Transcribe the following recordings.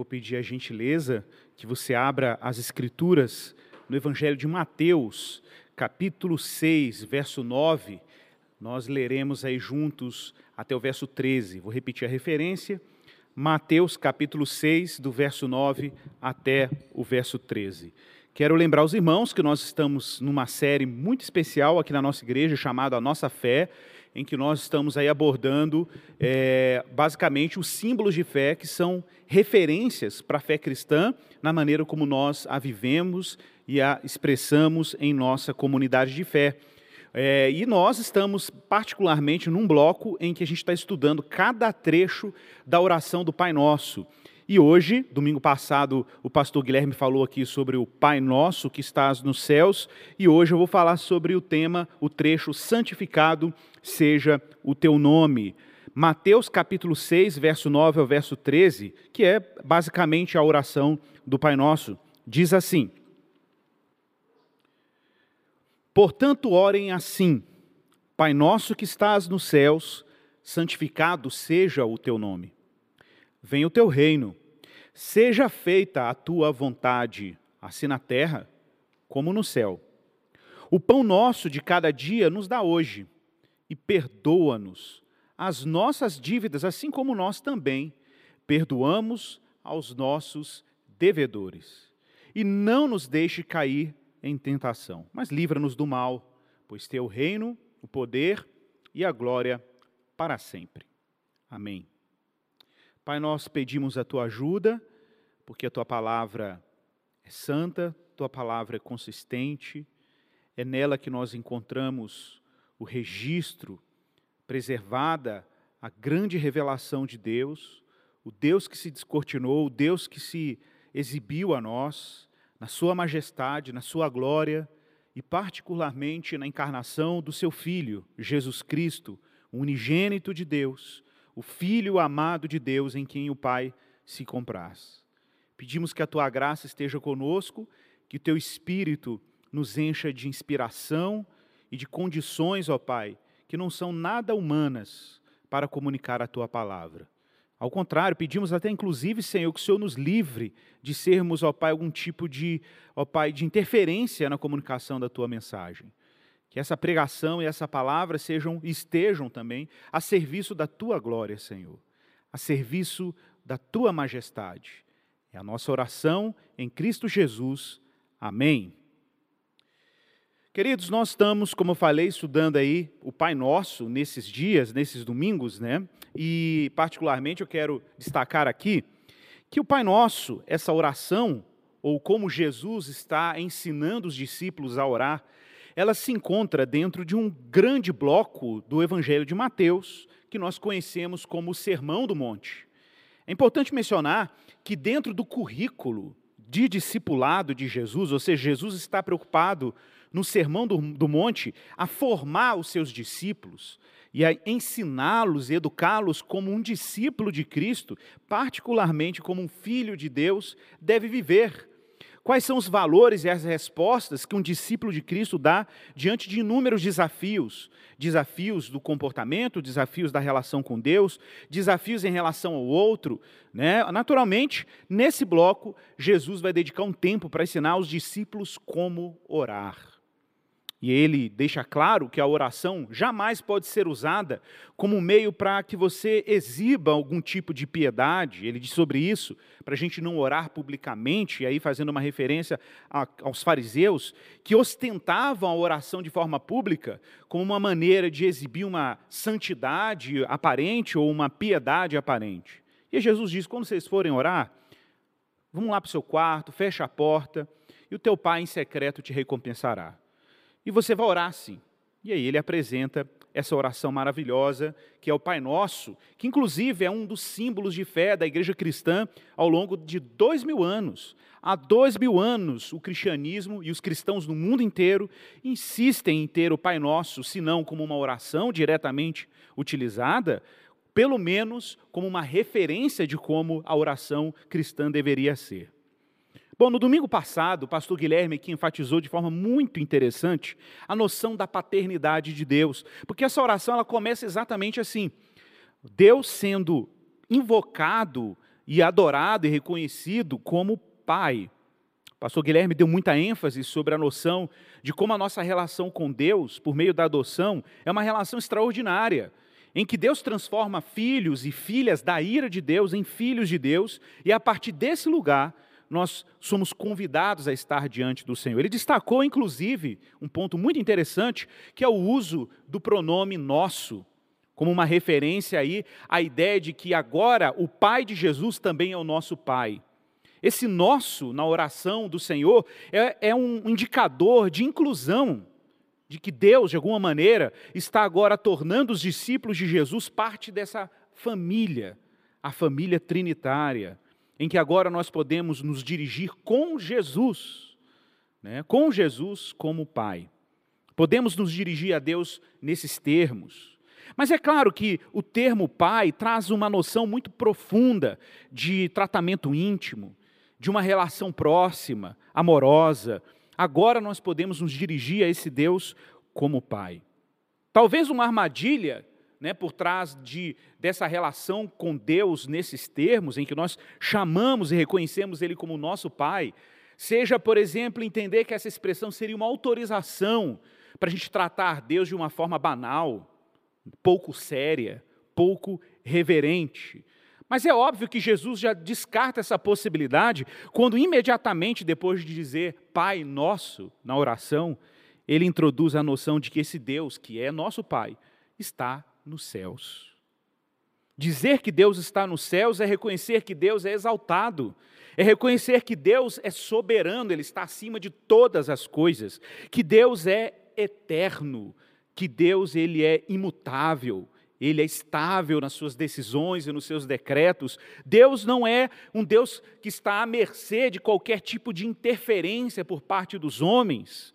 Vou pedir a gentileza que você abra as Escrituras no Evangelho de Mateus, capítulo 6, verso 9. Nós leremos aí juntos até o verso 13. Vou repetir a referência. Mateus, capítulo 6, do verso 9 até o verso 13. Quero lembrar os irmãos que nós estamos numa série muito especial aqui na nossa igreja chamada A Nossa Fé em que nós estamos aí abordando é, basicamente os símbolos de fé que são referências para a fé cristã na maneira como nós a vivemos e a expressamos em nossa comunidade de fé. É, e nós estamos particularmente num bloco em que a gente está estudando cada trecho da oração do Pai Nosso. E hoje, domingo passado, o pastor Guilherme falou aqui sobre o Pai Nosso que estás nos céus, e hoje eu vou falar sobre o tema, o trecho santificado seja o teu nome. Mateus capítulo 6, verso 9 ao verso 13, que é basicamente a oração do Pai Nosso, diz assim: Portanto, orem assim: Pai nosso que estás nos céus, santificado seja o teu nome. Venha o teu reino, seja feita a tua vontade, assim na terra como no céu. O pão nosso de cada dia nos dá hoje, e perdoa-nos as nossas dívidas, assim como nós também perdoamos aos nossos devedores. E não nos deixe cair em tentação, mas livra-nos do mal, pois teu reino, o poder e a glória para sempre. Amém. Pai, nós pedimos a tua ajuda, porque a tua palavra é santa, tua palavra é consistente, é nela que nós encontramos o registro, preservada a grande revelação de Deus, o Deus que se descortinou, o Deus que se exibiu a nós, na sua majestade, na sua glória, e particularmente na encarnação do seu Filho, Jesus Cristo, o unigênito de Deus, o Filho amado de Deus em quem o Pai se compraz. Pedimos que a tua graça esteja conosco, que o teu Espírito nos encha de inspiração e de condições, ó Pai, que não são nada humanas para comunicar a tua palavra. Ao contrário, pedimos até inclusive, Senhor, que o Senhor nos livre de sermos, ó Pai, algum tipo de, ó Pai, de interferência na comunicação da tua mensagem. Que essa pregação e essa palavra sejam estejam também a serviço da tua glória, Senhor, a serviço da tua majestade. É a nossa oração em Cristo Jesus. Amém. Queridos, nós estamos, como eu falei, estudando aí o Pai Nosso nesses dias, nesses domingos, né? E particularmente eu quero destacar aqui que o Pai Nosso, essa oração, ou como Jesus está ensinando os discípulos a orar, ela se encontra dentro de um grande bloco do Evangelho de Mateus, que nós conhecemos como o Sermão do Monte. É importante mencionar que dentro do currículo de discipulado de Jesus, ou seja, Jesus está preocupado no Sermão do, do Monte a formar os seus discípulos e a ensiná-los, educá-los como um discípulo de Cristo, particularmente como um filho de Deus, deve viver. Quais são os valores e as respostas que um discípulo de Cristo dá diante de inúmeros desafios? Desafios do comportamento, desafios da relação com Deus, desafios em relação ao outro. Né? Naturalmente, nesse bloco, Jesus vai dedicar um tempo para ensinar aos discípulos como orar. E ele deixa claro que a oração jamais pode ser usada como meio para que você exiba algum tipo de piedade. Ele diz sobre isso, para a gente não orar publicamente, e aí fazendo uma referência aos fariseus, que ostentavam a oração de forma pública como uma maneira de exibir uma santidade aparente ou uma piedade aparente. E Jesus diz: quando vocês forem orar, vamos lá para o seu quarto, fecha a porta, e o teu pai em secreto te recompensará. E você vai orar assim. E aí ele apresenta essa oração maravilhosa, que é o Pai Nosso, que inclusive é um dos símbolos de fé da igreja cristã ao longo de dois mil anos. Há dois mil anos, o cristianismo e os cristãos no mundo inteiro insistem em ter o Pai Nosso, se não como uma oração diretamente utilizada, pelo menos como uma referência de como a oração cristã deveria ser. Bom, no domingo passado, o pastor Guilherme aqui enfatizou de forma muito interessante a noção da paternidade de Deus, porque essa oração ela começa exatamente assim: Deus sendo invocado e adorado e reconhecido como Pai. O pastor Guilherme deu muita ênfase sobre a noção de como a nossa relação com Deus, por meio da adoção, é uma relação extraordinária, em que Deus transforma filhos e filhas da ira de Deus em filhos de Deus, e a partir desse lugar nós somos convidados a estar diante do Senhor. Ele destacou, inclusive, um ponto muito interessante, que é o uso do pronome nosso, como uma referência aí à ideia de que agora o Pai de Jesus também é o nosso Pai. Esse nosso, na oração do Senhor, é, é um indicador de inclusão, de que Deus, de alguma maneira, está agora tornando os discípulos de Jesus parte dessa família, a família trinitária em que agora nós podemos nos dirigir com Jesus, né? com Jesus como Pai. Podemos nos dirigir a Deus nesses termos. Mas é claro que o termo pai traz uma noção muito profunda de tratamento íntimo, de uma relação próxima, amorosa. Agora nós podemos nos dirigir a esse Deus como pai. Talvez uma armadilha né, por trás de, dessa relação com Deus nesses termos, em que nós chamamos e reconhecemos Ele como nosso Pai, seja, por exemplo, entender que essa expressão seria uma autorização para a gente tratar Deus de uma forma banal, pouco séria, pouco reverente. Mas é óbvio que Jesus já descarta essa possibilidade quando, imediatamente depois de dizer Pai Nosso na oração, ele introduz a noção de que esse Deus, que é nosso Pai, está nos céus. Dizer que Deus está nos céus é reconhecer que Deus é exaltado, é reconhecer que Deus é soberano, Ele está acima de todas as coisas, que Deus é eterno, que Deus ele é imutável, ele é estável nas suas decisões e nos seus decretos. Deus não é um Deus que está à mercê de qualquer tipo de interferência por parte dos homens.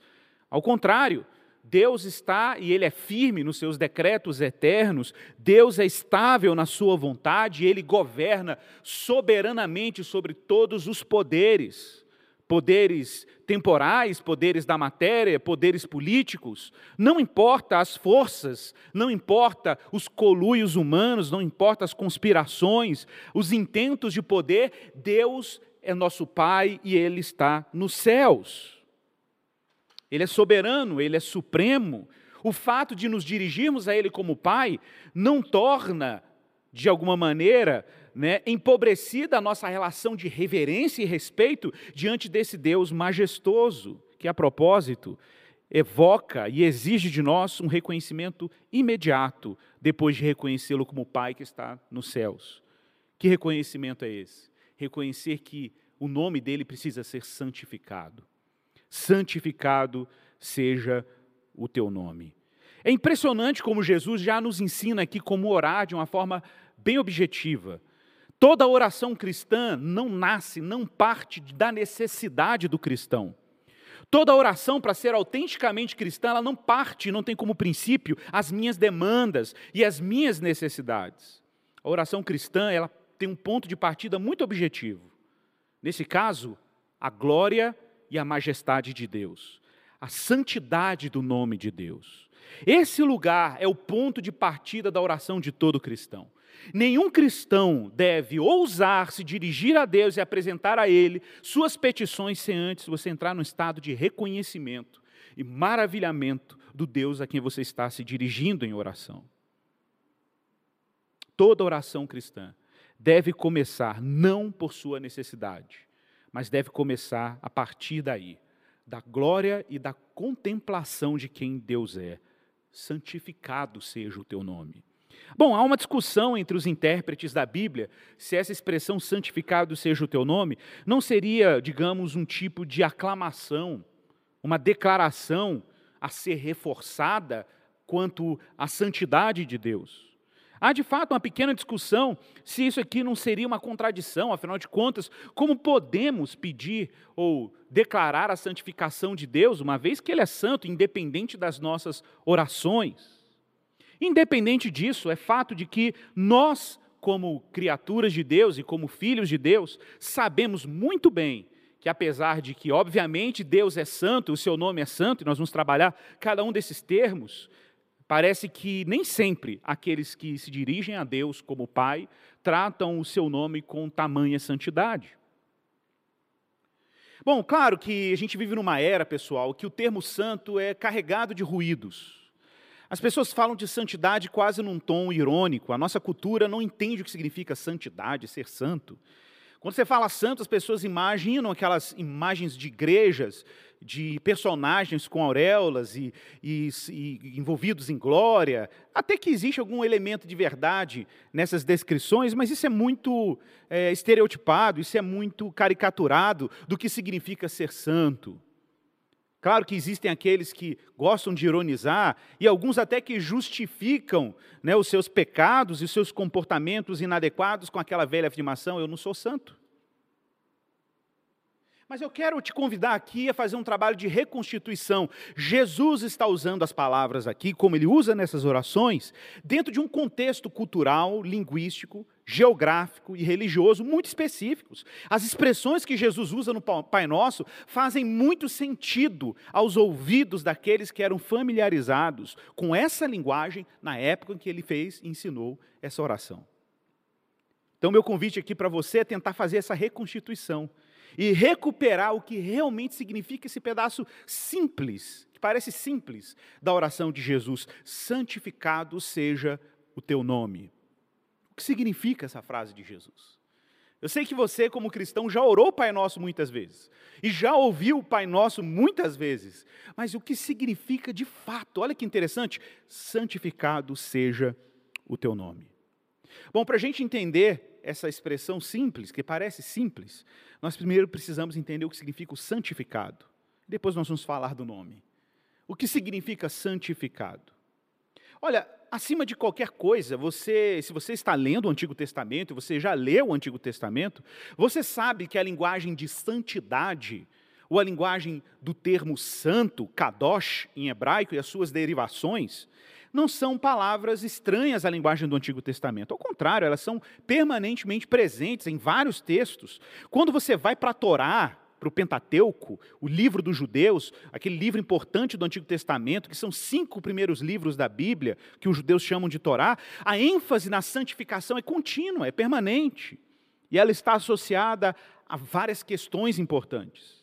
Ao contrário, Deus está e Ele é firme nos seus decretos eternos, Deus é estável na sua vontade, Ele governa soberanamente sobre todos os poderes, poderes temporais, poderes da matéria, poderes políticos, não importa as forças, não importa os coluios humanos, não importa as conspirações, os intentos de poder, Deus é nosso Pai e Ele está nos céus. Ele é soberano, ele é supremo. O fato de nos dirigirmos a Ele como Pai não torna, de alguma maneira, né, empobrecida a nossa relação de reverência e respeito diante desse Deus majestoso, que, a propósito, evoca e exige de nós um reconhecimento imediato, depois de reconhecê-lo como Pai que está nos céus. Que reconhecimento é esse? Reconhecer que o nome dele precisa ser santificado santificado seja o teu nome. É impressionante como Jesus já nos ensina aqui como orar de uma forma bem objetiva. Toda oração cristã não nasce, não parte da necessidade do cristão. Toda oração, para ser autenticamente cristã, ela não parte, não tem como princípio as minhas demandas e as minhas necessidades. A oração cristã, ela tem um ponto de partida muito objetivo. Nesse caso, a glória e a majestade de Deus, a santidade do nome de Deus. Esse lugar é o ponto de partida da oração de todo cristão. Nenhum cristão deve ousar se dirigir a Deus e apresentar a Ele suas petições sem antes você entrar no estado de reconhecimento e maravilhamento do Deus a quem você está se dirigindo em oração. Toda oração cristã deve começar não por sua necessidade, mas deve começar a partir daí, da glória e da contemplação de quem Deus é. Santificado seja o teu nome. Bom, há uma discussão entre os intérpretes da Bíblia se essa expressão santificado seja o teu nome não seria, digamos, um tipo de aclamação, uma declaração a ser reforçada quanto à santidade de Deus. Há de fato uma pequena discussão se isso aqui não seria uma contradição, afinal de contas, como podemos pedir ou declarar a santificação de Deus, uma vez que Ele é santo, independente das nossas orações? Independente disso, é fato de que nós, como criaturas de Deus e como filhos de Deus, sabemos muito bem que apesar de que, obviamente, Deus é santo, o seu nome é santo, e nós vamos trabalhar cada um desses termos, Parece que nem sempre aqueles que se dirigem a Deus como Pai tratam o seu nome com tamanha santidade. Bom, claro que a gente vive numa era, pessoal, que o termo santo é carregado de ruídos. As pessoas falam de santidade quase num tom irônico. A nossa cultura não entende o que significa santidade, ser santo. Quando você fala santo, as pessoas imaginam aquelas imagens de igrejas, de personagens com auréolas e, e, e, envolvidos em glória. Até que existe algum elemento de verdade nessas descrições, mas isso é muito é, estereotipado, isso é muito caricaturado do que significa ser santo. Claro que existem aqueles que gostam de ironizar e alguns até que justificam né, os seus pecados e os seus comportamentos inadequados com aquela velha afirmação: eu não sou santo. Mas eu quero te convidar aqui a fazer um trabalho de reconstituição. Jesus está usando as palavras aqui, como ele usa nessas orações, dentro de um contexto cultural, linguístico, geográfico e religioso muito específicos. As expressões que Jesus usa no Pai Nosso fazem muito sentido aos ouvidos daqueles que eram familiarizados com essa linguagem na época em que ele fez e ensinou essa oração. Então, meu convite aqui para você é tentar fazer essa reconstituição e recuperar o que realmente significa esse pedaço simples, que parece simples, da oração de Jesus: santificado seja o teu nome. O que significa essa frase de Jesus? Eu sei que você, como cristão, já orou o Pai Nosso muitas vezes, e já ouviu o Pai Nosso muitas vezes, mas o que significa de fato? Olha que interessante: santificado seja o teu nome. Bom, para a gente entender essa expressão simples, que parece simples, nós primeiro precisamos entender o que significa o santificado. Depois nós vamos falar do nome. O que significa santificado? Olha, acima de qualquer coisa, você, se você está lendo o Antigo Testamento, você já leu o Antigo Testamento, você sabe que a linguagem de santidade, ou a linguagem do termo santo, kadosh em hebraico e as suas derivações, não são palavras estranhas à linguagem do Antigo Testamento. Ao contrário, elas são permanentemente presentes em vários textos. Quando você vai para a Torá, para o Pentateuco, o livro dos judeus, aquele livro importante do Antigo Testamento, que são cinco primeiros livros da Bíblia, que os judeus chamam de Torá, a ênfase na santificação é contínua, é permanente. E ela está associada a várias questões importantes.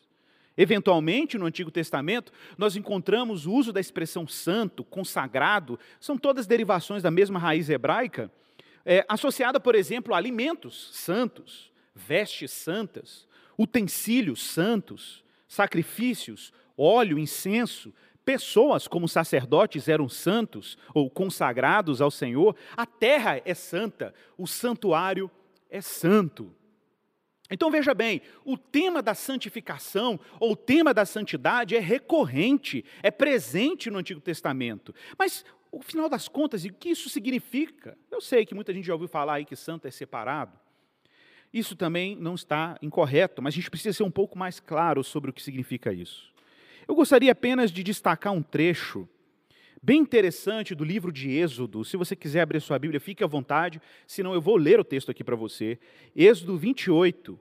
Eventualmente, no Antigo Testamento, nós encontramos o uso da expressão santo, consagrado, são todas derivações da mesma raiz hebraica, é, associada, por exemplo, a alimentos santos, vestes santas, utensílios santos, sacrifícios, óleo, incenso, pessoas como sacerdotes eram santos ou consagrados ao Senhor, a terra é santa, o santuário é santo. Então veja bem, o tema da santificação ou o tema da santidade é recorrente, é presente no Antigo Testamento. Mas, no final das contas, o que isso significa? Eu sei que muita gente já ouviu falar aí que santo é separado. Isso também não está incorreto, mas a gente precisa ser um pouco mais claro sobre o que significa isso. Eu gostaria apenas de destacar um trecho bem interessante do livro de Êxodo. Se você quiser abrir sua Bíblia, fique à vontade, senão eu vou ler o texto aqui para você. Êxodo 28,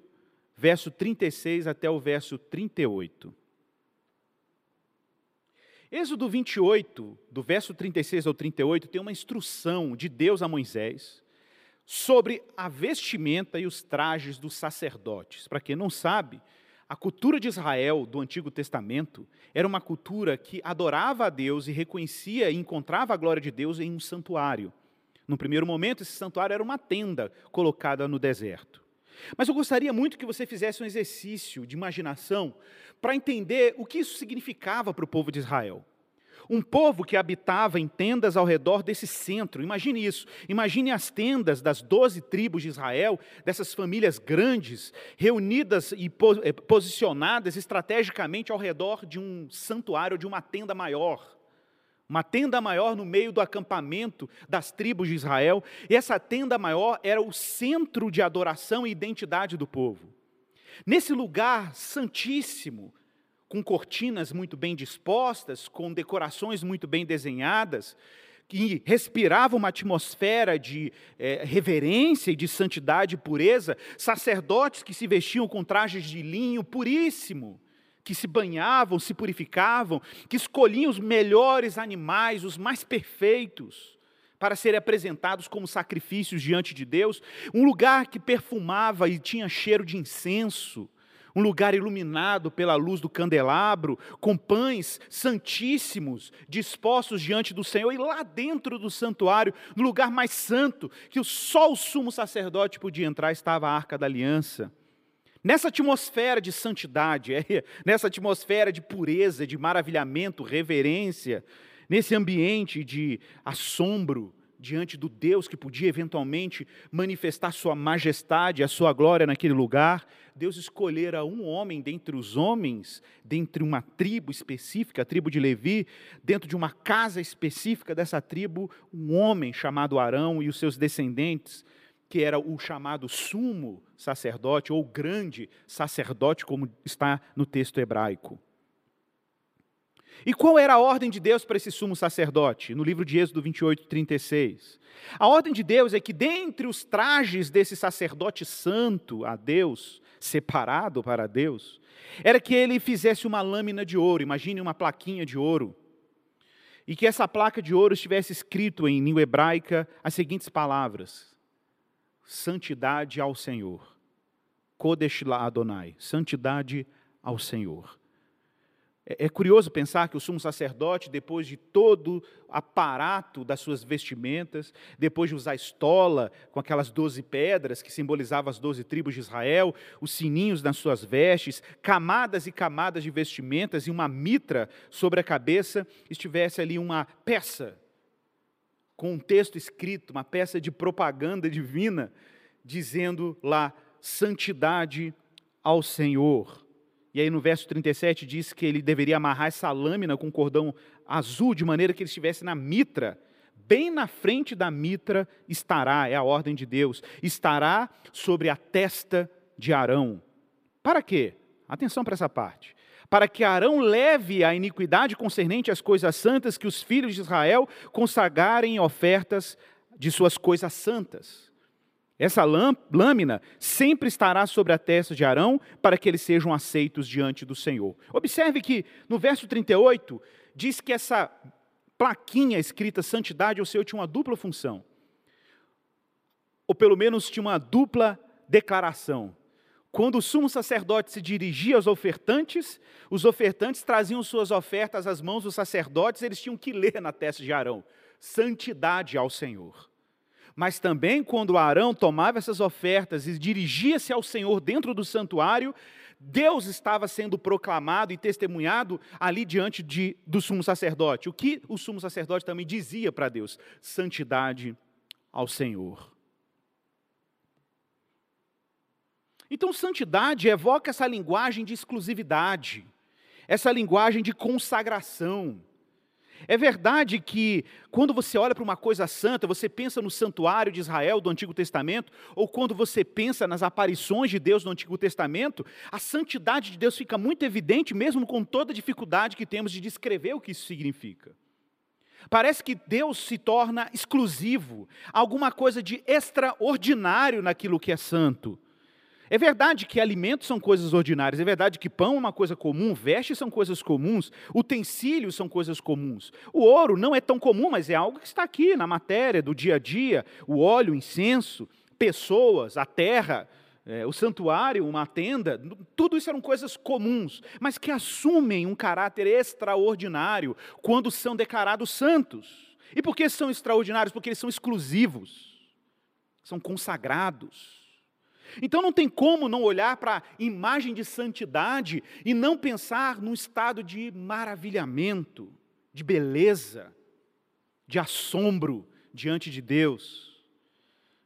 verso 36 até o verso 38. Êxodo 28, do verso 36 ao 38, tem uma instrução de Deus a Moisés sobre a vestimenta e os trajes dos sacerdotes. Para quem não sabe, a cultura de Israel do Antigo Testamento era uma cultura que adorava a Deus e reconhecia e encontrava a glória de Deus em um santuário. No primeiro momento, esse santuário era uma tenda colocada no deserto. Mas eu gostaria muito que você fizesse um exercício de imaginação para entender o que isso significava para o povo de Israel. Um povo que habitava em tendas ao redor desse centro. Imagine isso. Imagine as tendas das doze tribos de Israel, dessas famílias grandes, reunidas e eh, posicionadas estrategicamente ao redor de um santuário, de uma tenda maior. Uma tenda maior no meio do acampamento das tribos de Israel. E essa tenda maior era o centro de adoração e identidade do povo. Nesse lugar santíssimo, com cortinas muito bem dispostas, com decorações muito bem desenhadas, que respirava uma atmosfera de é, reverência e de santidade e pureza, sacerdotes que se vestiam com trajes de linho puríssimo, que se banhavam, se purificavam, que escolhiam os melhores animais, os mais perfeitos, para serem apresentados como sacrifícios diante de Deus, um lugar que perfumava e tinha cheiro de incenso, um lugar iluminado pela luz do candelabro, com pães santíssimos dispostos diante do Senhor, e lá dentro do santuário, no lugar mais santo, que só o sumo sacerdote podia entrar, estava a arca da aliança. Nessa atmosfera de santidade, é, nessa atmosfera de pureza, de maravilhamento, reverência, nesse ambiente de assombro diante do Deus que podia eventualmente manifestar sua majestade, a sua glória naquele lugar, Deus escolhera um homem dentre os homens, dentre uma tribo específica, a tribo de Levi, dentro de uma casa específica dessa tribo, um homem chamado Arão e os seus descendentes, que era o chamado sumo sacerdote ou grande sacerdote, como está no texto hebraico. E qual era a ordem de Deus para esse sumo sacerdote? No livro de Êxodo 28, 36. A ordem de Deus é que, dentre os trajes desse sacerdote santo a Deus, separado para Deus, era que ele fizesse uma lâmina de ouro, imagine uma plaquinha de ouro, e que essa placa de ouro estivesse escrito em língua hebraica as seguintes palavras: santidade ao Senhor. Kodesh la Adonai, santidade ao Senhor. É, é curioso pensar que o sumo sacerdote, depois de todo o aparato das suas vestimentas, depois de usar estola com aquelas doze pedras que simbolizavam as doze tribos de Israel, os sininhos nas suas vestes, camadas e camadas de vestimentas e uma mitra sobre a cabeça, estivesse ali uma peça com um texto escrito, uma peça de propaganda divina, dizendo lá: santidade ao Senhor. E aí no verso 37 diz que ele deveria amarrar essa lâmina com cordão azul, de maneira que ele estivesse na mitra. Bem na frente da mitra estará, é a ordem de Deus, estará sobre a testa de Arão. Para quê? Atenção para essa parte para que Arão leve a iniquidade concernente às coisas santas que os filhos de Israel consagrarem ofertas de suas coisas santas. Essa lâmina sempre estará sobre a testa de Arão para que eles sejam aceitos diante do Senhor. Observe que no verso 38 diz que essa plaquinha escrita santidade ao Senhor tinha uma dupla função. Ou pelo menos tinha uma dupla declaração. Quando o sumo sacerdote se dirigia aos ofertantes, os ofertantes traziam suas ofertas às mãos dos sacerdotes, eles tinham que ler na testa de Arão: santidade ao Senhor. Mas também, quando Arão tomava essas ofertas e dirigia-se ao Senhor dentro do santuário, Deus estava sendo proclamado e testemunhado ali diante de, do sumo sacerdote. O que o sumo sacerdote também dizia para Deus? Santidade ao Senhor. Então, santidade evoca essa linguagem de exclusividade, essa linguagem de consagração. É verdade que quando você olha para uma coisa santa, você pensa no santuário de Israel do Antigo Testamento, ou quando você pensa nas aparições de Deus no Antigo Testamento, a santidade de Deus fica muito evidente, mesmo com toda a dificuldade que temos de descrever o que isso significa. Parece que Deus se torna exclusivo, alguma coisa de extraordinário naquilo que é santo. É verdade que alimentos são coisas ordinárias, é verdade que pão é uma coisa comum, vestes são coisas comuns, utensílios são coisas comuns. O ouro não é tão comum, mas é algo que está aqui na matéria do dia a dia: o óleo, o incenso, pessoas, a terra, é, o santuário, uma tenda, tudo isso eram coisas comuns, mas que assumem um caráter extraordinário quando são declarados santos. E por que são extraordinários? Porque eles são exclusivos, são consagrados. Então não tem como não olhar para a imagem de santidade e não pensar num estado de maravilhamento, de beleza, de assombro diante de Deus.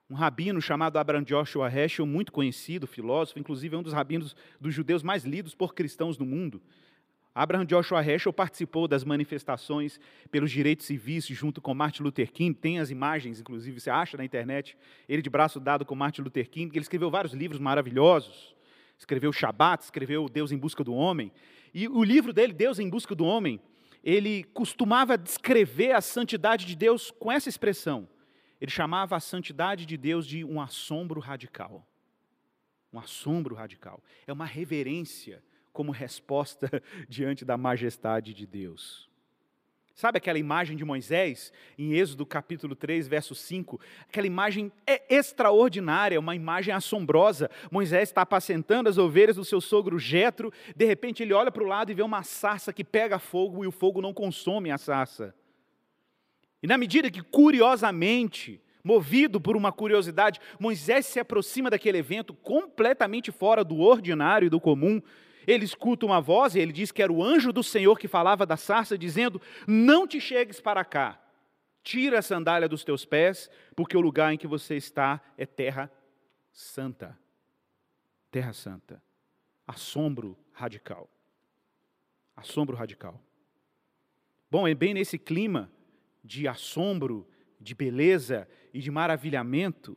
Um rabino chamado Abraham Joshua Heschel, muito conhecido, filósofo, inclusive é um dos rabinos dos judeus mais lidos por cristãos no mundo. Abraham Joshua Heschel participou das manifestações pelos direitos civis junto com Martin Luther King. Tem as imagens, inclusive, você acha na internet, ele de braço dado com Martin Luther King. Ele escreveu vários livros maravilhosos. Escreveu Shabat, escreveu Deus em Busca do Homem. E o livro dele, Deus em Busca do Homem, ele costumava descrever a santidade de Deus com essa expressão. Ele chamava a santidade de Deus de um assombro radical. Um assombro radical. É uma reverência como resposta diante da majestade de Deus. Sabe aquela imagem de Moisés, em Êxodo capítulo 3, verso 5? Aquela imagem é extraordinária, uma imagem assombrosa. Moisés está apacentando as ovelhas do seu sogro Jetro, de repente ele olha para o lado e vê uma sarça que pega fogo e o fogo não consome a sarça. E na medida que, curiosamente, movido por uma curiosidade, Moisés se aproxima daquele evento completamente fora do ordinário e do comum, ele escuta uma voz e ele diz que era o anjo do Senhor que falava da sarça, dizendo: Não te chegues para cá, tira a sandália dos teus pés, porque o lugar em que você está é terra santa. Terra santa. Assombro radical. Assombro radical. Bom, é bem nesse clima de assombro, de beleza e de maravilhamento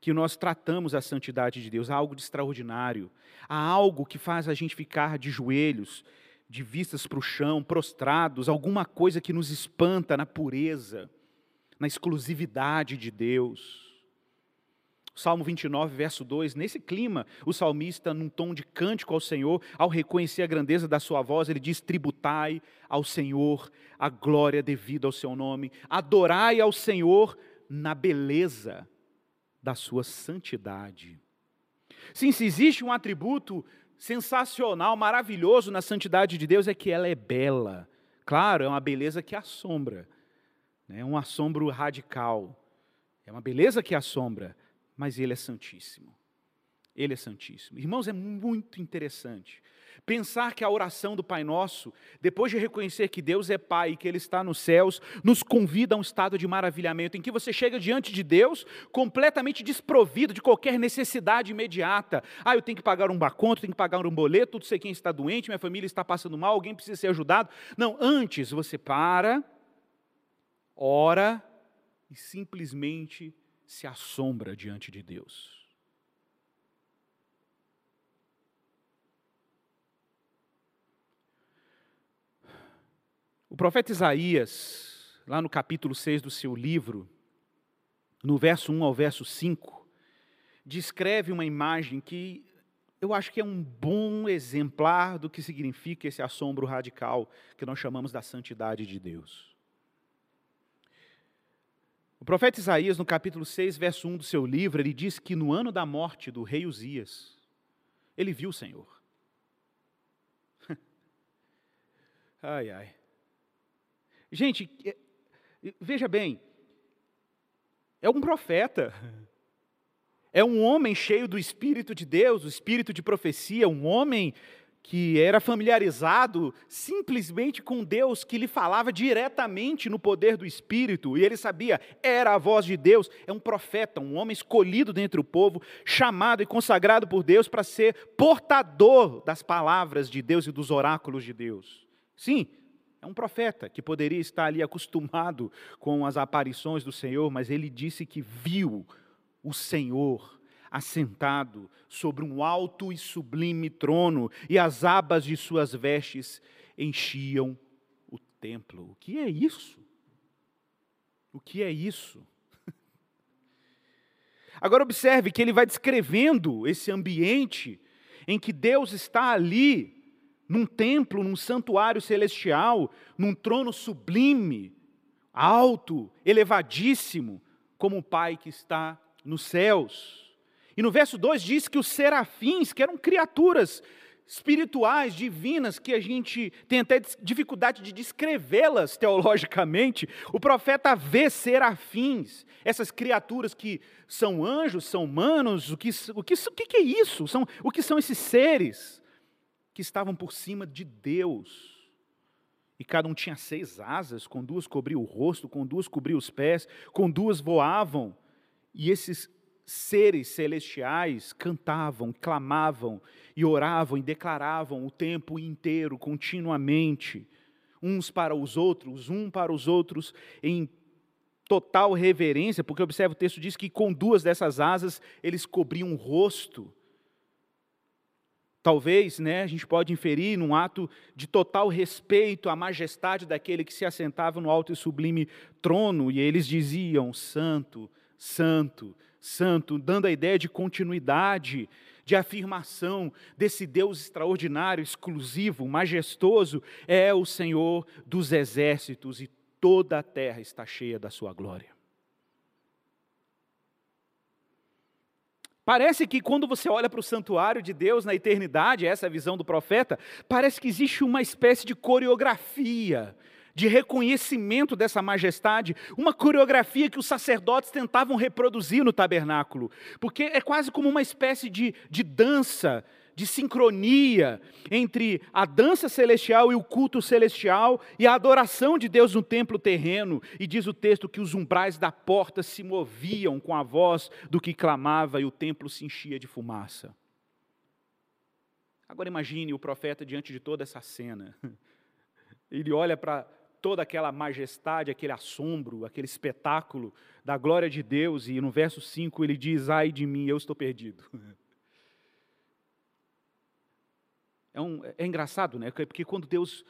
que nós tratamos a santidade de Deus, há algo de extraordinário, há algo que faz a gente ficar de joelhos, de vistas para o chão, prostrados, alguma coisa que nos espanta na pureza, na exclusividade de Deus. Salmo 29, verso 2, nesse clima, o salmista, num tom de cântico ao Senhor, ao reconhecer a grandeza da sua voz, ele diz: Tributai ao Senhor a glória devida ao seu nome, adorai ao Senhor na beleza da sua santidade. Sim, se existe um atributo sensacional, maravilhoso na santidade de Deus, é que ela é bela. Claro, é uma beleza que assombra, né? é um assombro radical. É uma beleza que assombra, mas Ele é Santíssimo. Ele é Santíssimo. Irmãos, é muito interessante Pensar que a oração do Pai Nosso, depois de reconhecer que Deus é Pai e que Ele está nos céus, nos convida a um estado de maravilhamento, em que você chega diante de Deus completamente desprovido de qualquer necessidade imediata. Ah, eu tenho que pagar um baconto, tenho que pagar um boleto, tudo sei quem está doente, minha família está passando mal, alguém precisa ser ajudado. Não, antes você para, ora e simplesmente se assombra diante de Deus. O profeta Isaías, lá no capítulo 6 do seu livro, no verso 1 ao verso 5, descreve uma imagem que eu acho que é um bom exemplar do que significa esse assombro radical que nós chamamos da santidade de Deus. O profeta Isaías, no capítulo 6, verso 1 do seu livro, ele diz que no ano da morte do rei Uzias, ele viu o Senhor. ai, ai. Gente, é, veja bem, é um profeta, é um homem cheio do Espírito de Deus, o Espírito de profecia, um homem que era familiarizado simplesmente com Deus, que lhe falava diretamente no poder do Espírito, e ele sabia, era a voz de Deus, é um profeta, um homem escolhido dentre o povo, chamado e consagrado por Deus para ser portador das palavras de Deus e dos oráculos de Deus. Sim, é um profeta que poderia estar ali acostumado com as aparições do Senhor, mas ele disse que viu o Senhor assentado sobre um alto e sublime trono, e as abas de suas vestes enchiam o templo. O que é isso? O que é isso? Agora observe que ele vai descrevendo esse ambiente em que Deus está ali num templo, num santuário celestial, num trono sublime, alto, elevadíssimo, como o Pai que está nos céus. E no verso 2 diz que os serafins, que eram criaturas espirituais, divinas, que a gente tem até dificuldade de descrevê-las teologicamente, o profeta vê serafins, essas criaturas que são anjos, são humanos, o que, o que, o que é isso? São, o que são esses seres? Que estavam por cima de Deus. E cada um tinha seis asas, com duas cobriam o rosto, com duas cobriam os pés, com duas voavam. E esses seres celestiais cantavam, clamavam e oravam e declaravam o tempo inteiro, continuamente, uns para os outros, um para os outros, em total reverência, porque observa o texto diz que com duas dessas asas eles cobriam o rosto. Talvez, né, a gente pode inferir num ato de total respeito à majestade daquele que se assentava no alto e sublime trono, e eles diziam: Santo, Santo, Santo, dando a ideia de continuidade de afirmação desse Deus extraordinário, exclusivo, majestoso, é o Senhor dos exércitos e toda a terra está cheia da sua glória. Parece que quando você olha para o santuário de Deus na eternidade, essa é a visão do profeta, parece que existe uma espécie de coreografia, de reconhecimento dessa majestade, uma coreografia que os sacerdotes tentavam reproduzir no tabernáculo, porque é quase como uma espécie de, de dança de sincronia entre a dança celestial e o culto celestial e a adoração de Deus no templo terreno. E diz o texto que os umbrais da porta se moviam com a voz do que clamava e o templo se enchia de fumaça. Agora imagine o profeta diante de toda essa cena. Ele olha para toda aquela majestade, aquele assombro, aquele espetáculo da glória de Deus, e no verso 5 ele diz: Ai de mim, eu estou perdido. É, um, é engraçado, né? Porque quando Deus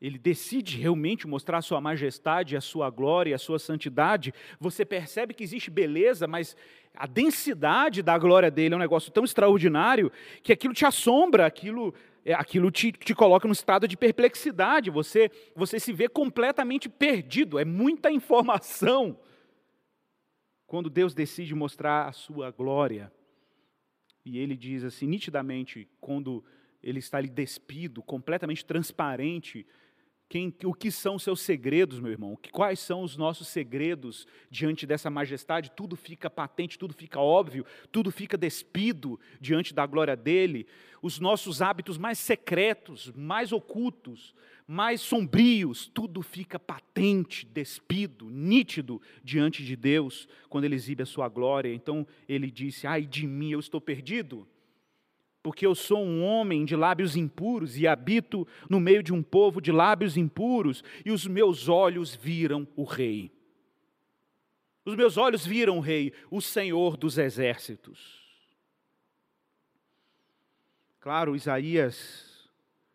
ele decide realmente mostrar a sua majestade, a sua glória, a sua santidade, você percebe que existe beleza, mas a densidade da glória dele é um negócio tão extraordinário que aquilo te assombra, aquilo, é, aquilo te, te coloca num estado de perplexidade, você, você se vê completamente perdido, é muita informação. Quando Deus decide mostrar a sua glória, e ele diz assim, nitidamente, quando ele está ali despido, completamente transparente. Quem, o que são seus segredos, meu irmão? Quais são os nossos segredos diante dessa majestade? Tudo fica patente, tudo fica óbvio, tudo fica despido diante da glória dele. Os nossos hábitos mais secretos, mais ocultos, mais sombrios, tudo fica patente, despido, nítido diante de Deus quando ele exibe a sua glória. Então ele disse: Ai de mim, eu estou perdido porque eu sou um homem de lábios impuros e habito no meio de um povo de lábios impuros, e os meus olhos viram o Rei. Os meus olhos viram o Rei, o Senhor dos exércitos. Claro, Isaías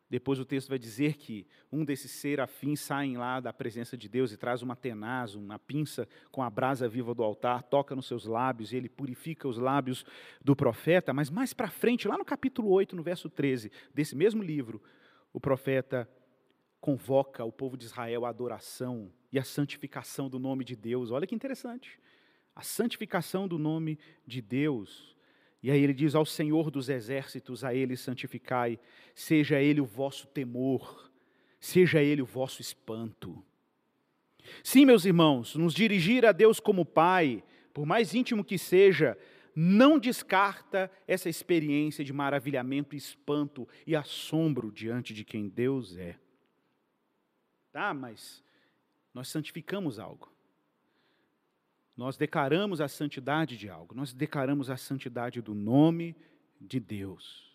depois o texto vai dizer que um desses serafins saem lá da presença de Deus e traz uma tenaz, uma pinça com a brasa viva do altar, toca nos seus lábios e ele purifica os lábios do profeta. Mas mais para frente, lá no capítulo 8, no verso 13 desse mesmo livro, o profeta convoca o povo de Israel à adoração e à santificação do nome de Deus. Olha que interessante. A santificação do nome de Deus. E aí ele diz ao Senhor dos exércitos, a ele santificai, seja ele o vosso temor, seja ele o vosso espanto. Sim, meus irmãos, nos dirigir a Deus como Pai, por mais íntimo que seja, não descarta essa experiência de maravilhamento, espanto e assombro diante de quem Deus é. Tá, mas nós santificamos algo nós declaramos a santidade de algo, nós declaramos a santidade do nome de Deus.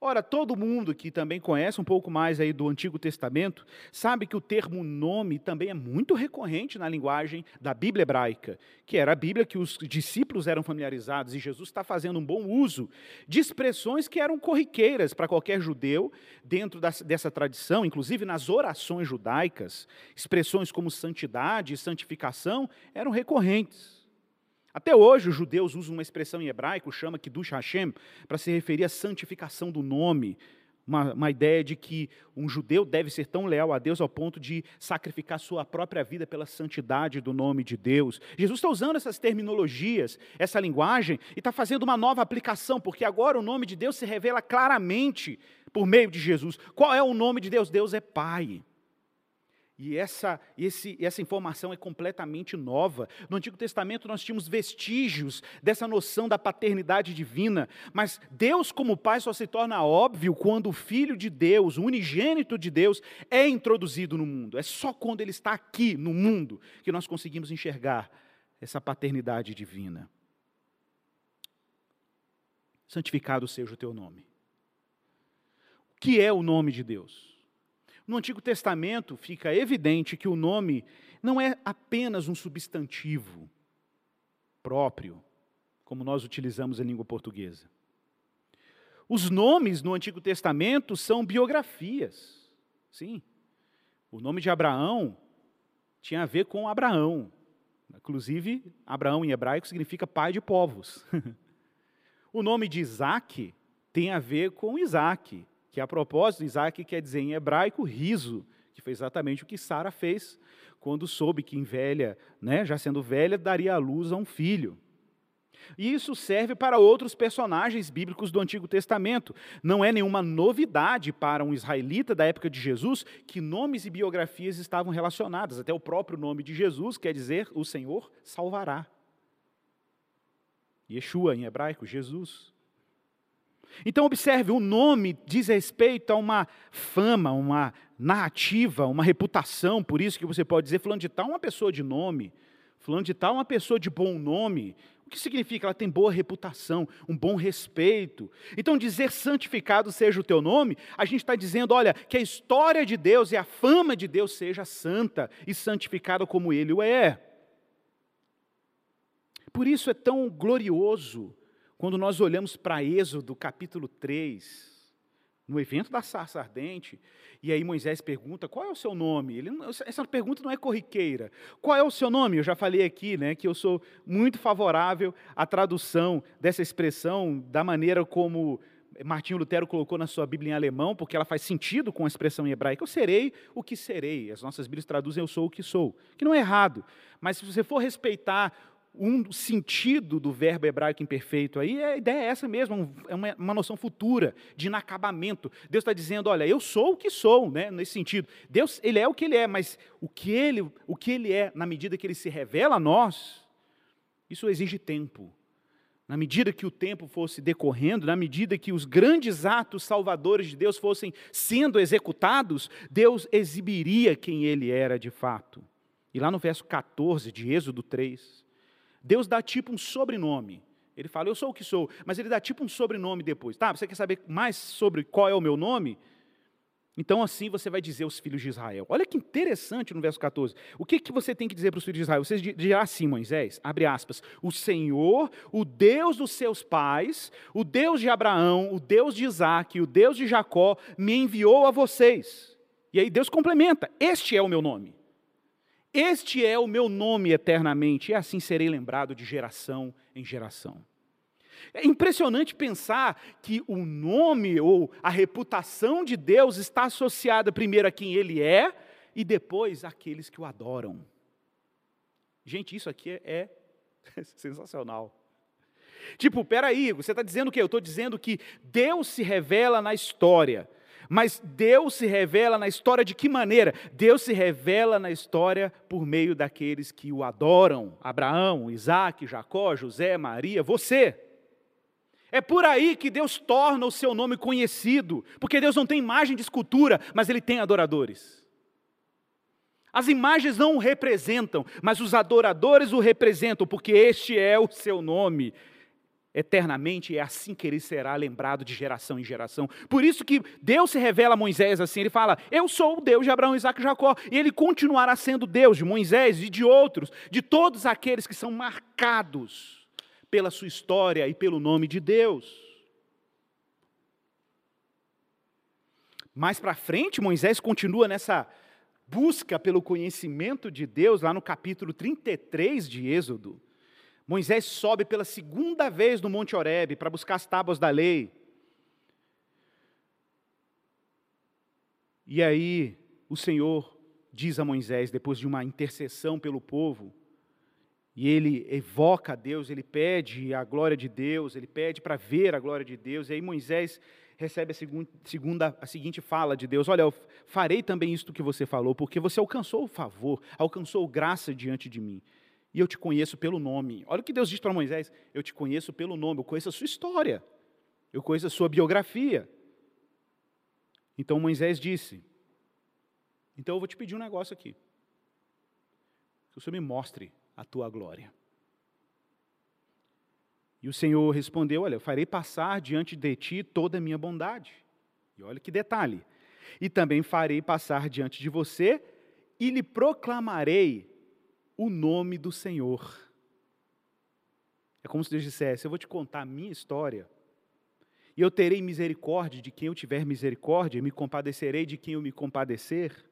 Ora, todo mundo que também conhece um pouco mais aí do Antigo Testamento, sabe que o termo nome também é muito recorrente na linguagem da Bíblia hebraica, que era a Bíblia que os discípulos eram familiarizados, e Jesus está fazendo um bom uso de expressões que eram corriqueiras para qualquer judeu dentro dessa tradição, inclusive nas orações judaicas, expressões como santidade e santificação eram recorrentes. Até hoje, os judeus usam uma expressão em hebraico, chama Kiddush Hashem, para se referir à santificação do nome. Uma, uma, ideia de que um judeu deve ser tão leal a Deus ao ponto de sacrificar sua própria vida pela santidade do nome de Deus. Jesus está usando essas terminologias, essa linguagem, e está fazendo uma nova aplicação, porque agora o nome de Deus se revela claramente por meio de Jesus. Qual é o nome de Deus? Deus é Pai. E essa, esse, essa informação é completamente nova. No Antigo Testamento nós tínhamos vestígios dessa noção da paternidade divina, mas Deus, como Pai, só se torna óbvio quando o Filho de Deus, o unigênito de Deus, é introduzido no mundo. É só quando ele está aqui no mundo que nós conseguimos enxergar essa paternidade divina. Santificado seja o teu nome. O que é o nome de Deus? No Antigo Testamento fica evidente que o nome não é apenas um substantivo próprio, como nós utilizamos em língua portuguesa. Os nomes no Antigo Testamento são biografias. Sim. O nome de Abraão tinha a ver com Abraão. Inclusive, Abraão em hebraico significa pai de povos. O nome de Isaac tem a ver com Isaac, que a propósito, Isaac quer dizer em hebraico riso, que foi exatamente o que Sara fez quando soube que em velha, né, já sendo velha, daria à luz a um filho. E isso serve para outros personagens bíblicos do Antigo Testamento. Não é nenhuma novidade para um israelita da época de Jesus que nomes e biografias estavam relacionadas. Até o próprio nome de Jesus quer dizer o Senhor salvará. Yeshua em hebraico, Jesus. Então, observe: o nome diz respeito a uma fama, uma narrativa, uma reputação. Por isso que você pode dizer: Fulano de Tal é uma pessoa de nome, Fulano de Tal é uma pessoa de bom nome. O que significa? Ela tem boa reputação, um bom respeito. Então, dizer santificado seja o teu nome, a gente está dizendo, olha, que a história de Deus e a fama de Deus seja santa e santificada como Ele o é. Por isso é tão glorioso quando nós olhamos para Êxodo capítulo 3, no evento da sarça ardente, e aí Moisés pergunta: qual é o seu nome? Ele, essa pergunta não é corriqueira. Qual é o seu nome? Eu já falei aqui né, que eu sou muito favorável à tradução dessa expressão da maneira como Martinho Lutero colocou na sua Bíblia em alemão, porque ela faz sentido com a expressão em hebraico. Eu serei o que serei. As nossas Bíblias traduzem eu sou o que sou, que não é errado. Mas se você for respeitar um sentido do verbo hebraico imperfeito aí, a ideia é essa mesmo, é uma, uma noção futura, de inacabamento. Deus está dizendo, olha, eu sou o que sou, né, nesse sentido. Deus, Ele é o que Ele é, mas o que Ele, o que ele é, na medida que Ele se revela a nós, isso exige tempo. Na medida que o tempo fosse decorrendo, na medida que os grandes atos salvadores de Deus fossem sendo executados, Deus exibiria quem Ele era de fato. E lá no verso 14 de Êxodo 3, Deus dá tipo um sobrenome. Ele fala, eu sou o que sou, mas ele dá tipo um sobrenome depois. Tá, você quer saber mais sobre qual é o meu nome? Então assim você vai dizer aos filhos de Israel. Olha que interessante no verso 14. O que, que você tem que dizer para os filhos de Israel? Você dirá assim, Moisés, abre aspas, o Senhor, o Deus dos seus pais, o Deus de Abraão, o Deus de Isaac, o Deus de Jacó, me enviou a vocês. E aí Deus complementa, este é o meu nome. Este é o meu nome eternamente, e assim serei lembrado de geração em geração. É impressionante pensar que o nome ou a reputação de Deus está associada primeiro a quem Ele é e depois àqueles que o adoram. Gente, isso aqui é, é sensacional. Tipo, peraí, você está dizendo o quê? Eu estou dizendo que Deus se revela na história. Mas Deus se revela na história de que maneira? Deus se revela na história por meio daqueles que o adoram: Abraão, Isaac, Jacó, José, Maria, você. É por aí que Deus torna o seu nome conhecido, porque Deus não tem imagem de escultura, mas Ele tem adoradores. As imagens não o representam, mas os adoradores o representam, porque este é o seu nome eternamente, é assim que ele será lembrado de geração em geração. Por isso que Deus se revela a Moisés assim, ele fala: "Eu sou o Deus de Abraão, Isaac e Jacó", e ele continuará sendo Deus de Moisés e de outros, de todos aqueles que são marcados pela sua história e pelo nome de Deus. Mais para frente, Moisés continua nessa busca pelo conhecimento de Deus, lá no capítulo 33 de Êxodo. Moisés sobe pela segunda vez no Monte Horebe para buscar as tábuas da lei. E aí o Senhor diz a Moisés, depois de uma intercessão pelo povo, e ele evoca a Deus, ele pede a glória de Deus, ele pede para ver a glória de Deus, e aí Moisés recebe a, segunda, a seguinte fala de Deus: Olha, eu farei também isto que você falou, porque você alcançou o favor, alcançou graça diante de mim e eu te conheço pelo nome. Olha o que Deus diz para Moisés: Eu te conheço pelo nome, eu conheço a sua história, eu conheço a sua biografia. Então Moisés disse: Então eu vou te pedir um negócio aqui. Que o Senhor me mostre a tua glória. E o Senhor respondeu: Olha, eu farei passar diante de ti toda a minha bondade. E olha que detalhe. E também farei passar diante de você e lhe proclamarei o nome do Senhor. É como se Deus dissesse: Eu vou te contar a minha história, e eu terei misericórdia de quem eu tiver misericórdia, e me compadecerei de quem eu me compadecer.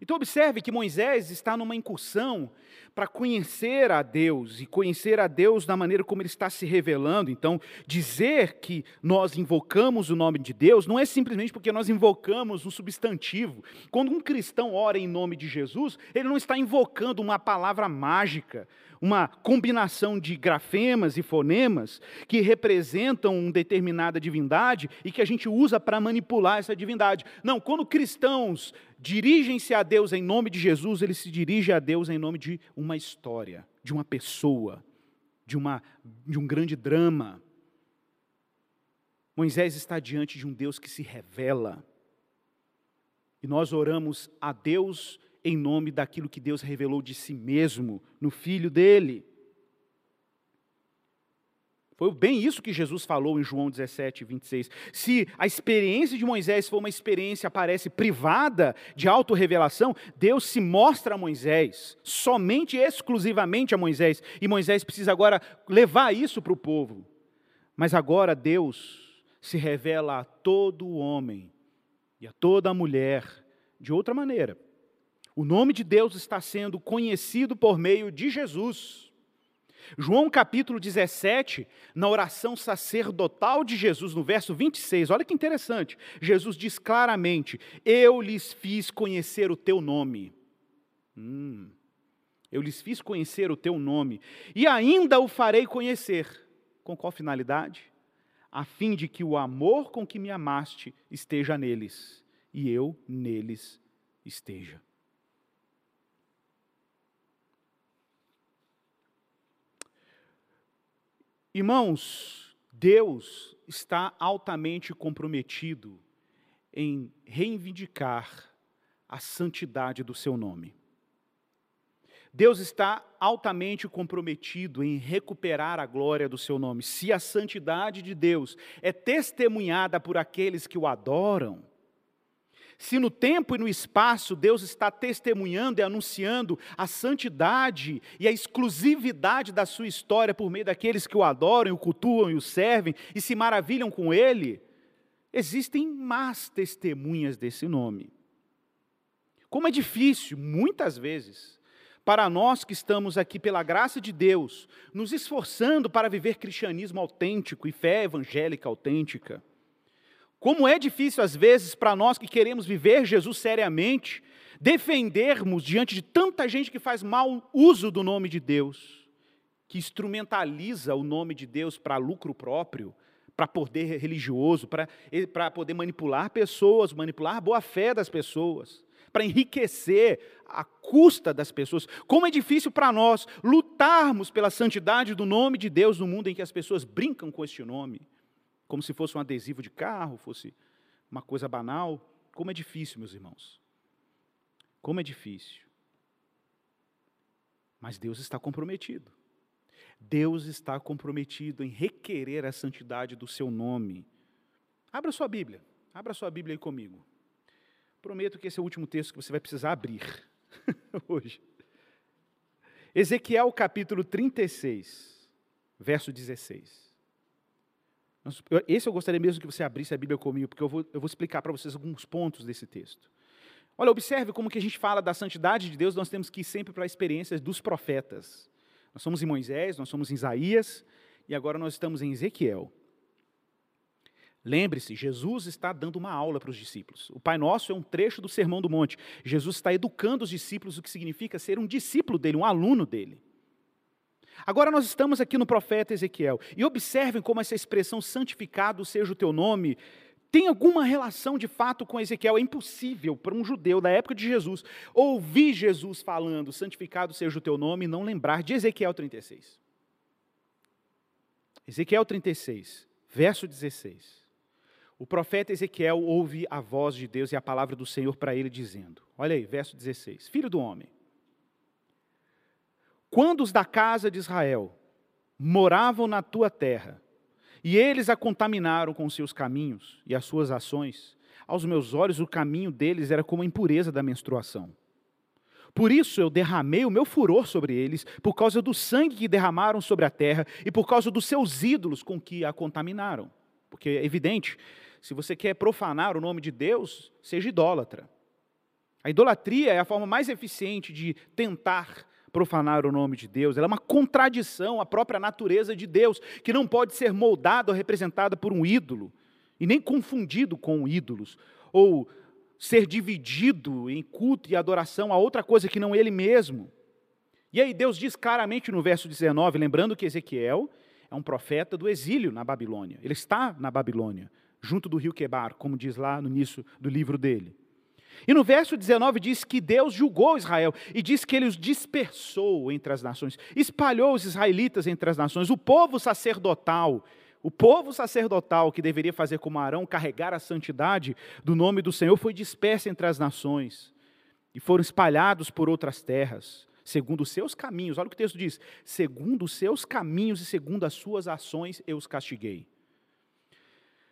Então, observe que Moisés está numa incursão para conhecer a Deus e conhecer a Deus da maneira como ele está se revelando. Então, dizer que nós invocamos o nome de Deus não é simplesmente porque nós invocamos um substantivo. Quando um cristão ora em nome de Jesus, ele não está invocando uma palavra mágica, uma combinação de grafemas e fonemas que representam uma determinada divindade e que a gente usa para manipular essa divindade. Não, quando cristãos dirigem-se a Deus em nome de Jesus, eles se dirigem a Deus em nome de uma história, de uma pessoa, de, uma, de um grande drama. Moisés está diante de um Deus que se revela. E nós oramos a Deus em nome daquilo que Deus revelou de si mesmo no filho dele. Foi bem isso que Jesus falou em João 17, 26. Se a experiência de Moisés for uma experiência, parece privada de autorrevelação, Deus se mostra a Moisés, somente exclusivamente a Moisés. E Moisés precisa agora levar isso para o povo. Mas agora Deus se revela a todo homem e a toda mulher de outra maneira. O nome de Deus está sendo conhecido por meio de Jesus. João capítulo 17, na oração sacerdotal de Jesus, no verso 26, olha que interessante. Jesus diz claramente: Eu lhes fiz conhecer o teu nome. Hum, eu lhes fiz conhecer o teu nome, e ainda o farei conhecer. Com qual finalidade? A fim de que o amor com que me amaste esteja neles, e eu neles esteja. Irmãos, Deus está altamente comprometido em reivindicar a santidade do seu nome. Deus está altamente comprometido em recuperar a glória do seu nome. Se a santidade de Deus é testemunhada por aqueles que o adoram, se no tempo e no espaço Deus está testemunhando e anunciando a santidade e a exclusividade da sua história por meio daqueles que o adoram, o cultuam e o servem e se maravilham com ele, existem más testemunhas desse nome. Como é difícil, muitas vezes, para nós que estamos aqui pela graça de Deus, nos esforçando para viver cristianismo autêntico e fé evangélica autêntica, como é difícil, às vezes, para nós que queremos viver Jesus seriamente, defendermos diante de tanta gente que faz mau uso do nome de Deus, que instrumentaliza o nome de Deus para lucro próprio, para poder religioso, para poder manipular pessoas, manipular a boa fé das pessoas, para enriquecer a custa das pessoas. Como é difícil para nós lutarmos pela santidade do nome de Deus no mundo em que as pessoas brincam com este nome como se fosse um adesivo de carro, fosse uma coisa banal. Como é difícil, meus irmãos. Como é difícil. Mas Deus está comprometido. Deus está comprometido em requerer a santidade do seu nome. Abra sua Bíblia. Abra sua Bíblia aí comigo. Prometo que esse é o último texto que você vai precisar abrir hoje. Ezequiel capítulo 36, verso 16. Esse eu gostaria mesmo que você abrisse a Bíblia comigo, porque eu vou, eu vou explicar para vocês alguns pontos desse texto. Olha, observe como que a gente fala da santidade de Deus, nós temos que ir sempre para a experiência dos profetas. Nós somos em Moisés, nós somos em Isaías, e agora nós estamos em Ezequiel. Lembre-se, Jesus está dando uma aula para os discípulos. O Pai Nosso é um trecho do Sermão do Monte. Jesus está educando os discípulos, o que significa ser um discípulo dele, um aluno dele. Agora nós estamos aqui no profeta Ezequiel, e observem como essa expressão santificado seja o teu nome tem alguma relação de fato com Ezequiel. É impossível para um judeu da época de Jesus ouvir Jesus falando, santificado seja o teu nome, e não lembrar de Ezequiel 36. Ezequiel 36, verso 16. O profeta Ezequiel ouve a voz de Deus e a palavra do Senhor para ele, dizendo: Olha aí, verso 16: Filho do homem, quando os da casa de Israel moravam na tua terra, e eles a contaminaram com seus caminhos e as suas ações, aos meus olhos o caminho deles era como a impureza da menstruação. Por isso eu derramei o meu furor sobre eles, por causa do sangue que derramaram sobre a terra e por causa dos seus ídolos com que a contaminaram. Porque é evidente, se você quer profanar o nome de Deus, seja idólatra. A idolatria é a forma mais eficiente de tentar profanar o nome de Deus. Ela é uma contradição à própria natureza de Deus, que não pode ser moldada ou representada por um ídolo, e nem confundido com ídolos, ou ser dividido em culto e adoração a outra coisa que não ele mesmo. E aí Deus diz claramente no verso 19, lembrando que Ezequiel é um profeta do exílio na Babilônia. Ele está na Babilônia, junto do rio Quebar, como diz lá no início do livro dele. E no verso 19 diz que Deus julgou Israel e diz que ele os dispersou entre as nações, espalhou os israelitas entre as nações, o povo sacerdotal, o povo sacerdotal que deveria fazer como Arão, carregar a santidade do nome do Senhor, foi disperso entre as nações e foram espalhados por outras terras, segundo os seus caminhos. Olha o que o texto diz: segundo os seus caminhos e segundo as suas ações eu os castiguei.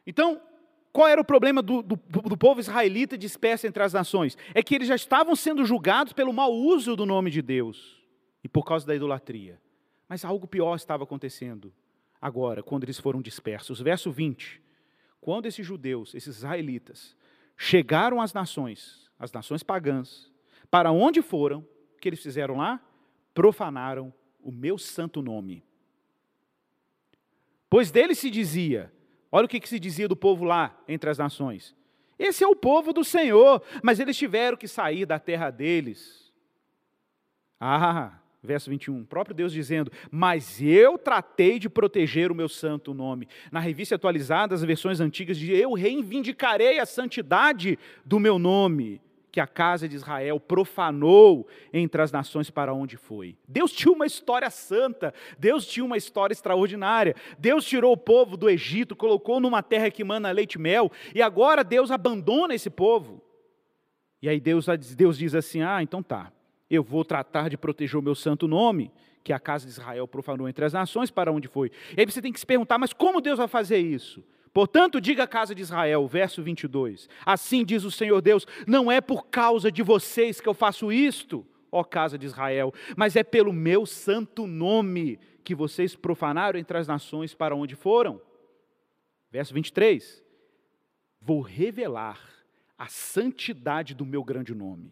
Então, qual era o problema do, do, do, povo israelita disperso entre as nações? É que eles já estavam sendo julgados pelo mau uso do nome de Deus e por causa da idolatria. Mas algo pior estava acontecendo agora, quando eles foram dispersos. Verso 20: Quando esses judeus, esses israelitas, chegaram às nações, as nações pagãs, para onde foram, o que eles fizeram lá? Profanaram o meu santo nome. Pois dele se dizia: Olha o que, que se dizia do povo lá entre as nações. Esse é o povo do Senhor, mas eles tiveram que sair da terra deles. Ah, verso 21, o próprio Deus dizendo: Mas eu tratei de proteger o meu santo nome. Na revista atualizada, as versões antigas dizem: Eu reivindicarei a santidade do meu nome que a casa de Israel profanou entre as nações para onde foi. Deus tinha uma história santa, Deus tinha uma história extraordinária. Deus tirou o povo do Egito, colocou numa terra que mana leite e mel, e agora Deus abandona esse povo. E aí Deus, Deus diz assim: Ah, então tá, eu vou tratar de proteger o meu santo nome, que a casa de Israel profanou entre as nações para onde foi. E aí você tem que se perguntar: mas como Deus vai fazer isso? Portanto, diga a casa de Israel, verso 22. Assim diz o Senhor Deus: Não é por causa de vocês que eu faço isto, ó casa de Israel, mas é pelo meu santo nome que vocês profanaram entre as nações para onde foram. Verso 23. Vou revelar a santidade do meu grande nome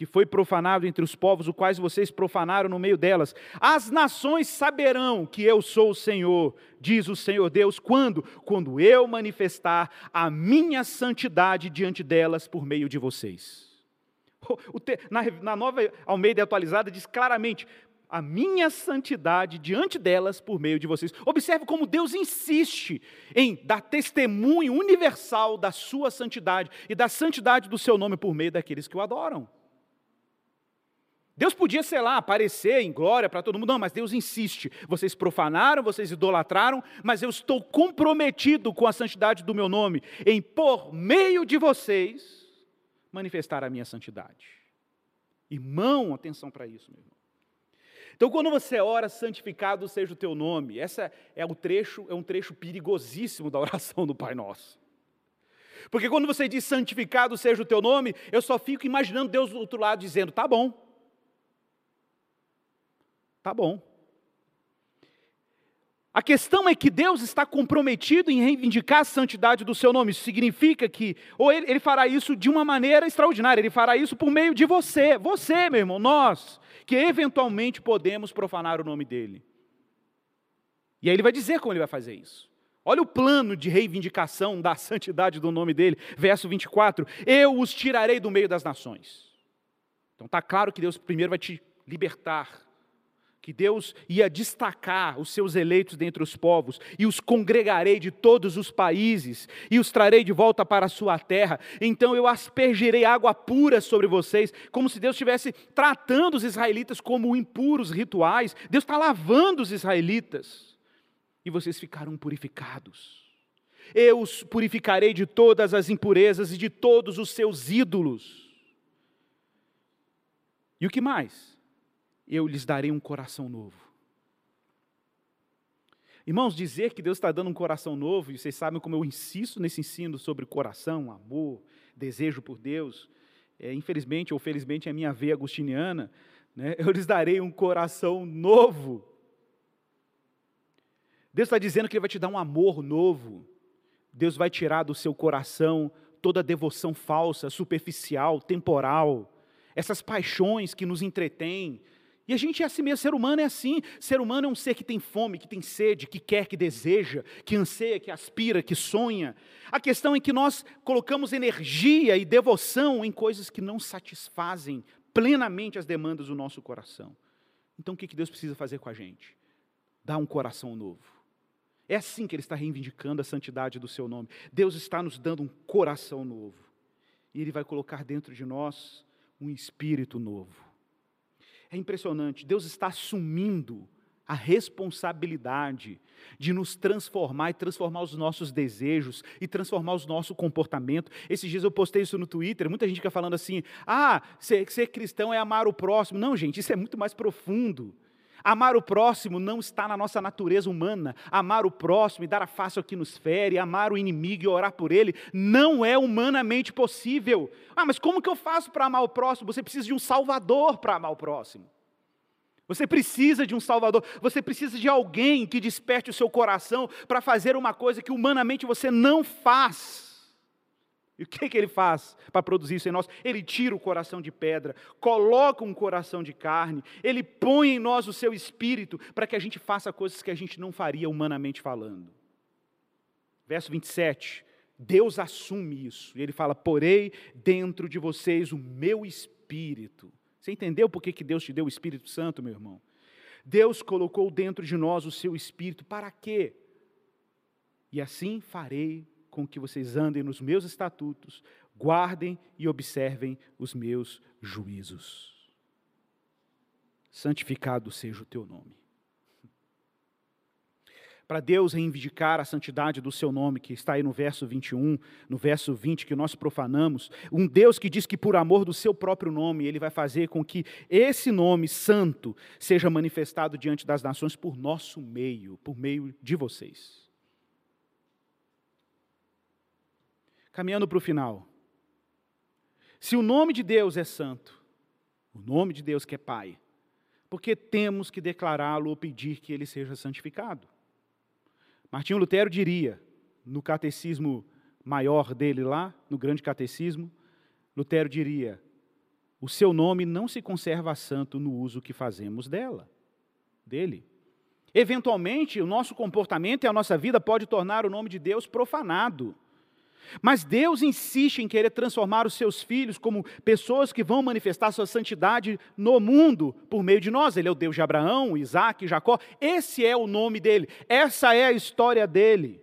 que foi profanado entre os povos, o quais vocês profanaram no meio delas. As nações saberão que eu sou o Senhor, diz o Senhor Deus, quando? Quando eu manifestar a minha santidade diante delas por meio de vocês. Na, nova Almeida atualizada diz claramente: a minha santidade diante delas por meio de vocês. Observe como Deus insiste em dar testemunho universal da sua santidade e da santidade do seu nome por meio daqueles que o adoram. Deus podia, sei lá, aparecer em glória para todo mundo, não, mas Deus insiste. Vocês profanaram, vocês idolatraram, mas eu estou comprometido com a santidade do meu nome, em por meio de vocês manifestar a minha santidade. Irmão, atenção para isso, meu irmão. Então, quando você ora, santificado seja o teu nome. Essa é o trecho, é um trecho perigosíssimo da oração do Pai Nosso. Porque quando você diz santificado seja o teu nome, eu só fico imaginando Deus do outro lado dizendo: tá bom, Tá bom. A questão é que Deus está comprometido em reivindicar a santidade do seu nome. Isso significa que, ou ele, ele, fará isso de uma maneira extraordinária, ele fará isso por meio de você, você, meu irmão, nós, que eventualmente podemos profanar o nome dele. E aí ele vai dizer como ele vai fazer isso. Olha o plano de reivindicação da santidade do nome dele, verso 24: Eu os tirarei do meio das nações. Então está claro que Deus primeiro vai te libertar que Deus ia destacar os seus eleitos dentre os povos, e os congregarei de todos os países, e os trarei de volta para a sua terra. Então eu aspergirei água pura sobre vocês, como se Deus estivesse tratando os israelitas como impuros rituais. Deus está lavando os israelitas, e vocês ficarão purificados. Eu os purificarei de todas as impurezas e de todos os seus ídolos. E o que mais? Eu lhes darei um coração novo. Irmãos, dizer que Deus está dando um coração novo, e vocês sabem como eu insisto nesse ensino sobre coração, amor, desejo por Deus, é, infelizmente ou felizmente é a minha veia agustiniana, né, eu lhes darei um coração novo. Deus está dizendo que Ele vai te dar um amor novo. Deus vai tirar do seu coração toda devoção falsa, superficial, temporal, essas paixões que nos entretêm. E a gente é assim mesmo, ser humano é assim. Ser humano é um ser que tem fome, que tem sede, que quer, que deseja, que anseia, que aspira, que sonha. A questão é que nós colocamos energia e devoção em coisas que não satisfazem plenamente as demandas do nosso coração. Então o que Deus precisa fazer com a gente? Dar um coração novo. É assim que Ele está reivindicando a santidade do Seu nome. Deus está nos dando um coração novo. E Ele vai colocar dentro de nós um espírito novo. É impressionante, Deus está assumindo a responsabilidade de nos transformar e transformar os nossos desejos e transformar o nosso comportamento. Esses dias eu postei isso no Twitter, muita gente fica falando assim: ah, ser, ser cristão é amar o próximo. Não, gente, isso é muito mais profundo. Amar o próximo não está na nossa natureza humana. Amar o próximo e dar a face ao que nos fere, amar o inimigo e orar por ele, não é humanamente possível. Ah, mas como que eu faço para amar o próximo? Você precisa de um salvador para amar o próximo. Você precisa de um Salvador, você precisa de alguém que desperte o seu coração para fazer uma coisa que humanamente você não faz. E o que, que ele faz para produzir isso em nós? Ele tira o coração de pedra, coloca um coração de carne, ele põe em nós o seu espírito para que a gente faça coisas que a gente não faria humanamente falando. Verso 27, Deus assume isso, e ele fala: Porei dentro de vocês o meu espírito você entendeu por que, que Deus te deu o Espírito Santo, meu irmão? Deus colocou dentro de nós o seu Espírito, para quê? E assim farei com que vocês andem nos meus estatutos, guardem e observem os meus juízos. Santificado seja o teu nome para Deus reivindicar a santidade do seu nome, que está aí no verso 21, no verso 20 que nós profanamos, um Deus que diz que por amor do seu próprio nome, ele vai fazer com que esse nome santo seja manifestado diante das nações por nosso meio, por meio de vocês. Caminhando para o final. Se o nome de Deus é santo, o nome de Deus que é Pai, porque temos que declará-lo ou pedir que ele seja santificado. Martinho Lutero diria, no catecismo maior dele lá, no grande catecismo, Lutero diria: o seu nome não se conserva santo no uso que fazemos dela, dele. Eventualmente, o nosso comportamento e a nossa vida pode tornar o nome de Deus profanado. Mas Deus insiste em querer transformar os seus filhos como pessoas que vão manifestar sua santidade no mundo por meio de nós. Ele é o Deus de Abraão, Isaac, Jacó. Esse é o nome dele, essa é a história dele.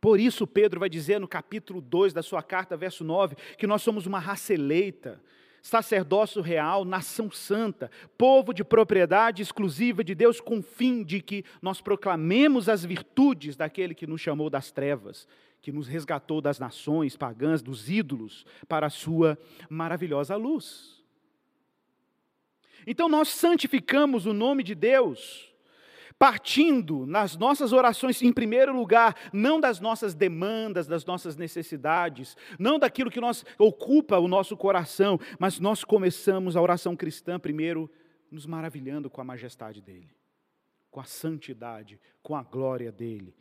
Por isso, Pedro vai dizer no capítulo 2 da sua carta, verso 9, que nós somos uma raça eleita, sacerdócio real, nação santa, povo de propriedade exclusiva de Deus, com fim de que nós proclamemos as virtudes daquele que nos chamou das trevas que nos resgatou das nações pagãs, dos ídolos, para a sua maravilhosa luz. Então nós santificamos o nome de Deus, partindo nas nossas orações, em primeiro lugar, não das nossas demandas, das nossas necessidades, não daquilo que nós ocupa o nosso coração, mas nós começamos a oração cristã primeiro nos maravilhando com a majestade dele, com a santidade, com a glória dele,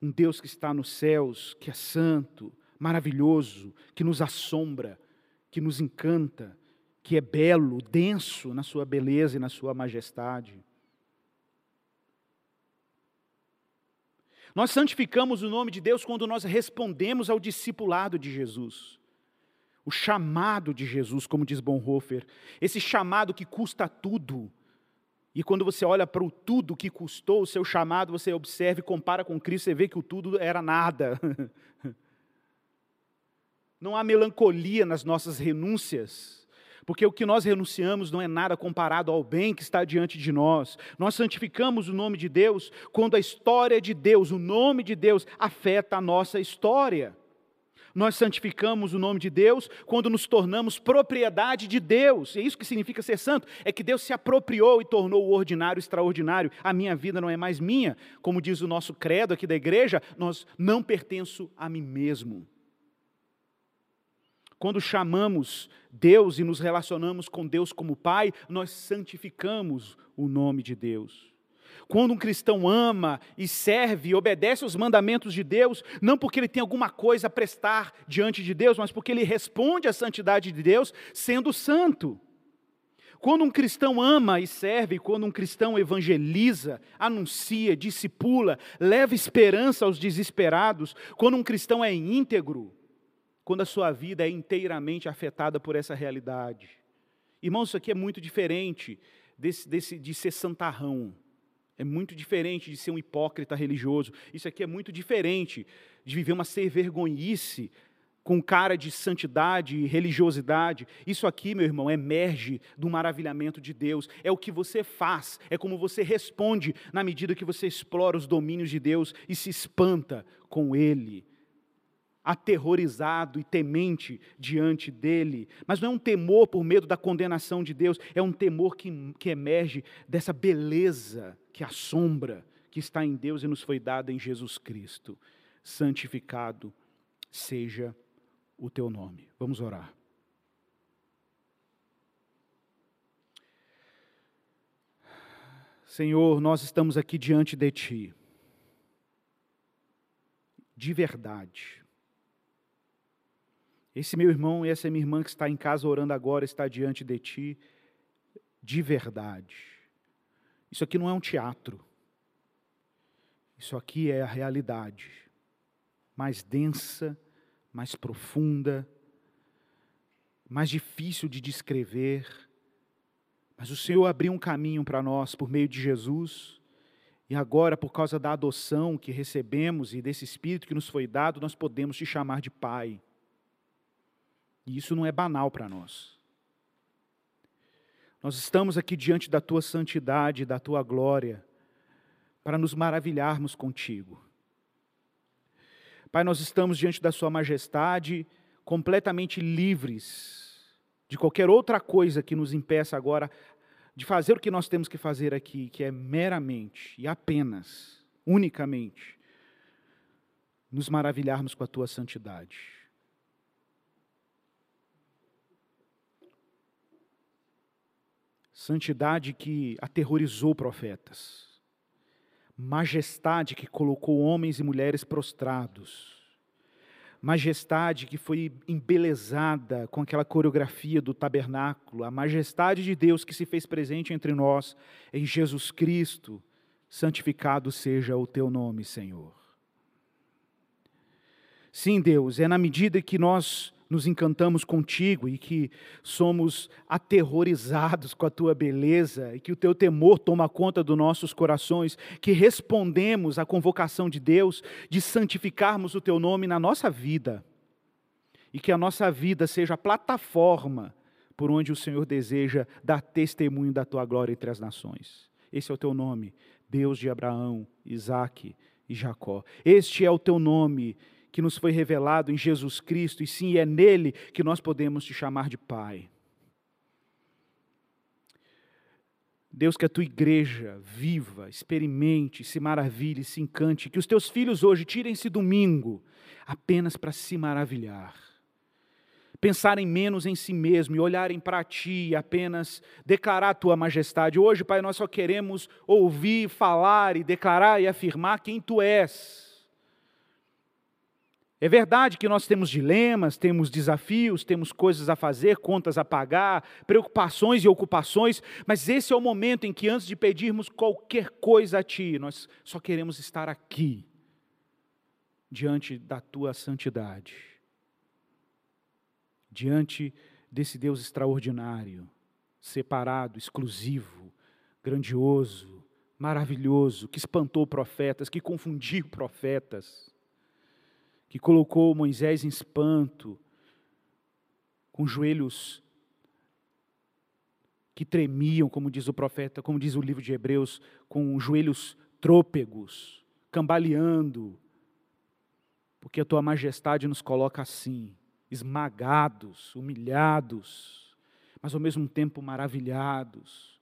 um Deus que está nos céus, que é santo, maravilhoso, que nos assombra, que nos encanta, que é belo, denso na sua beleza e na sua majestade. Nós santificamos o nome de Deus quando nós respondemos ao discipulado de Jesus. O chamado de Jesus, como diz Bonhoeffer, esse chamado que custa tudo, e quando você olha para o tudo que custou o seu chamado, você observa e compara com Cristo, você vê que o tudo era nada. Não há melancolia nas nossas renúncias, porque o que nós renunciamos não é nada comparado ao bem que está diante de nós. Nós santificamos o nome de Deus quando a história de Deus, o nome de Deus, afeta a nossa história. Nós santificamos o nome de Deus quando nos tornamos propriedade de Deus. É isso que significa ser santo, é que Deus se apropriou e tornou o ordinário extraordinário. A minha vida não é mais minha, como diz o nosso credo aqui da igreja, nós não pertenço a mim mesmo. Quando chamamos Deus e nos relacionamos com Deus como Pai, nós santificamos o nome de Deus. Quando um cristão ama e serve e obedece aos mandamentos de Deus, não porque ele tem alguma coisa a prestar diante de Deus, mas porque ele responde à santidade de Deus sendo santo. Quando um cristão ama e serve, quando um cristão evangeliza, anuncia, discipula, leva esperança aos desesperados, quando um cristão é íntegro, quando a sua vida é inteiramente afetada por essa realidade. Irmãos, isso aqui é muito diferente desse, desse, de ser santarrão. É muito diferente de ser um hipócrita religioso. Isso aqui é muito diferente de viver uma ser vergonhice com cara de santidade e religiosidade. Isso aqui, meu irmão, emerge do maravilhamento de Deus. É o que você faz, é como você responde na medida que você explora os domínios de Deus e se espanta com Ele. Aterrorizado e temente diante dele, mas não é um temor por medo da condenação de Deus, é um temor que, que emerge dessa beleza que assombra, que está em Deus e nos foi dada em Jesus Cristo. Santificado seja o teu nome. Vamos orar. Senhor, nós estamos aqui diante de Ti, de verdade. Esse meu irmão e essa minha irmã que está em casa orando agora está diante de Ti, de verdade. Isso aqui não é um teatro. Isso aqui é a realidade mais densa mais profunda, mais difícil de descrever. Mas o Senhor abriu um caminho para nós por meio de Jesus. E agora, por causa da adoção que recebemos e desse Espírito que nos foi dado, nós podemos te chamar de Pai. E isso não é banal para nós. Nós estamos aqui diante da tua santidade, da tua glória, para nos maravilharmos contigo. Pai, nós estamos diante da Sua majestade, completamente livres de qualquer outra coisa que nos impeça agora de fazer o que nós temos que fazer aqui, que é meramente e apenas, unicamente, nos maravilharmos com a Tua santidade. Santidade que aterrorizou profetas majestade que colocou homens e mulheres prostrados, majestade que foi embelezada com aquela coreografia do tabernáculo, a majestade de Deus que se fez presente entre nós em Jesus Cristo, santificado seja o teu nome, Senhor. Sim, Deus, é na medida que nós nos encantamos contigo e que somos aterrorizados com a tua beleza e que o teu temor toma conta dos nossos corações, que respondemos à convocação de Deus de santificarmos o teu nome na nossa vida e que a nossa vida seja a plataforma por onde o Senhor deseja dar testemunho da tua glória entre as nações. Esse é o teu nome, Deus de Abraão, Isaque e Jacó. Este é o teu nome que nos foi revelado em Jesus Cristo, e sim, é nele que nós podemos te chamar de Pai. Deus, que a tua igreja viva, experimente, se maravilhe, se encante, que os teus filhos hoje tirem esse domingo apenas para se maravilhar, pensarem menos em si mesmo e olharem para ti e apenas declarar a tua majestade. Hoje, Pai, nós só queremos ouvir, falar e declarar e afirmar quem tu és é verdade que nós temos dilemas, temos desafios, temos coisas a fazer, contas a pagar, preocupações e ocupações, mas esse é o momento em que, antes de pedirmos qualquer coisa a Ti, nós só queremos estar aqui, diante da Tua santidade, diante desse Deus extraordinário, separado, exclusivo, grandioso, maravilhoso, que espantou profetas, que confundiu profetas que colocou Moisés em espanto, com joelhos que tremiam, como diz o profeta, como diz o livro de Hebreus, com joelhos trôpegos, cambaleando, porque a tua majestade nos coloca assim, esmagados, humilhados, mas ao mesmo tempo maravilhados,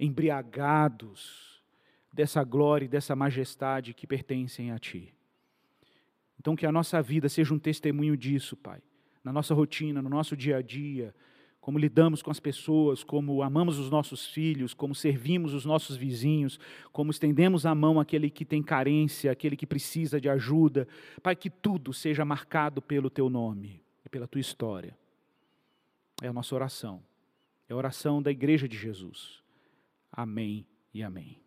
embriagados dessa glória e dessa majestade que pertencem a ti. Então, que a nossa vida seja um testemunho disso, Pai, na nossa rotina, no nosso dia a dia, como lidamos com as pessoas, como amamos os nossos filhos, como servimos os nossos vizinhos, como estendemos a mão àquele que tem carência, àquele que precisa de ajuda. Pai, que tudo seja marcado pelo teu nome e pela tua história. É a nossa oração. É a oração da igreja de Jesus. Amém e amém.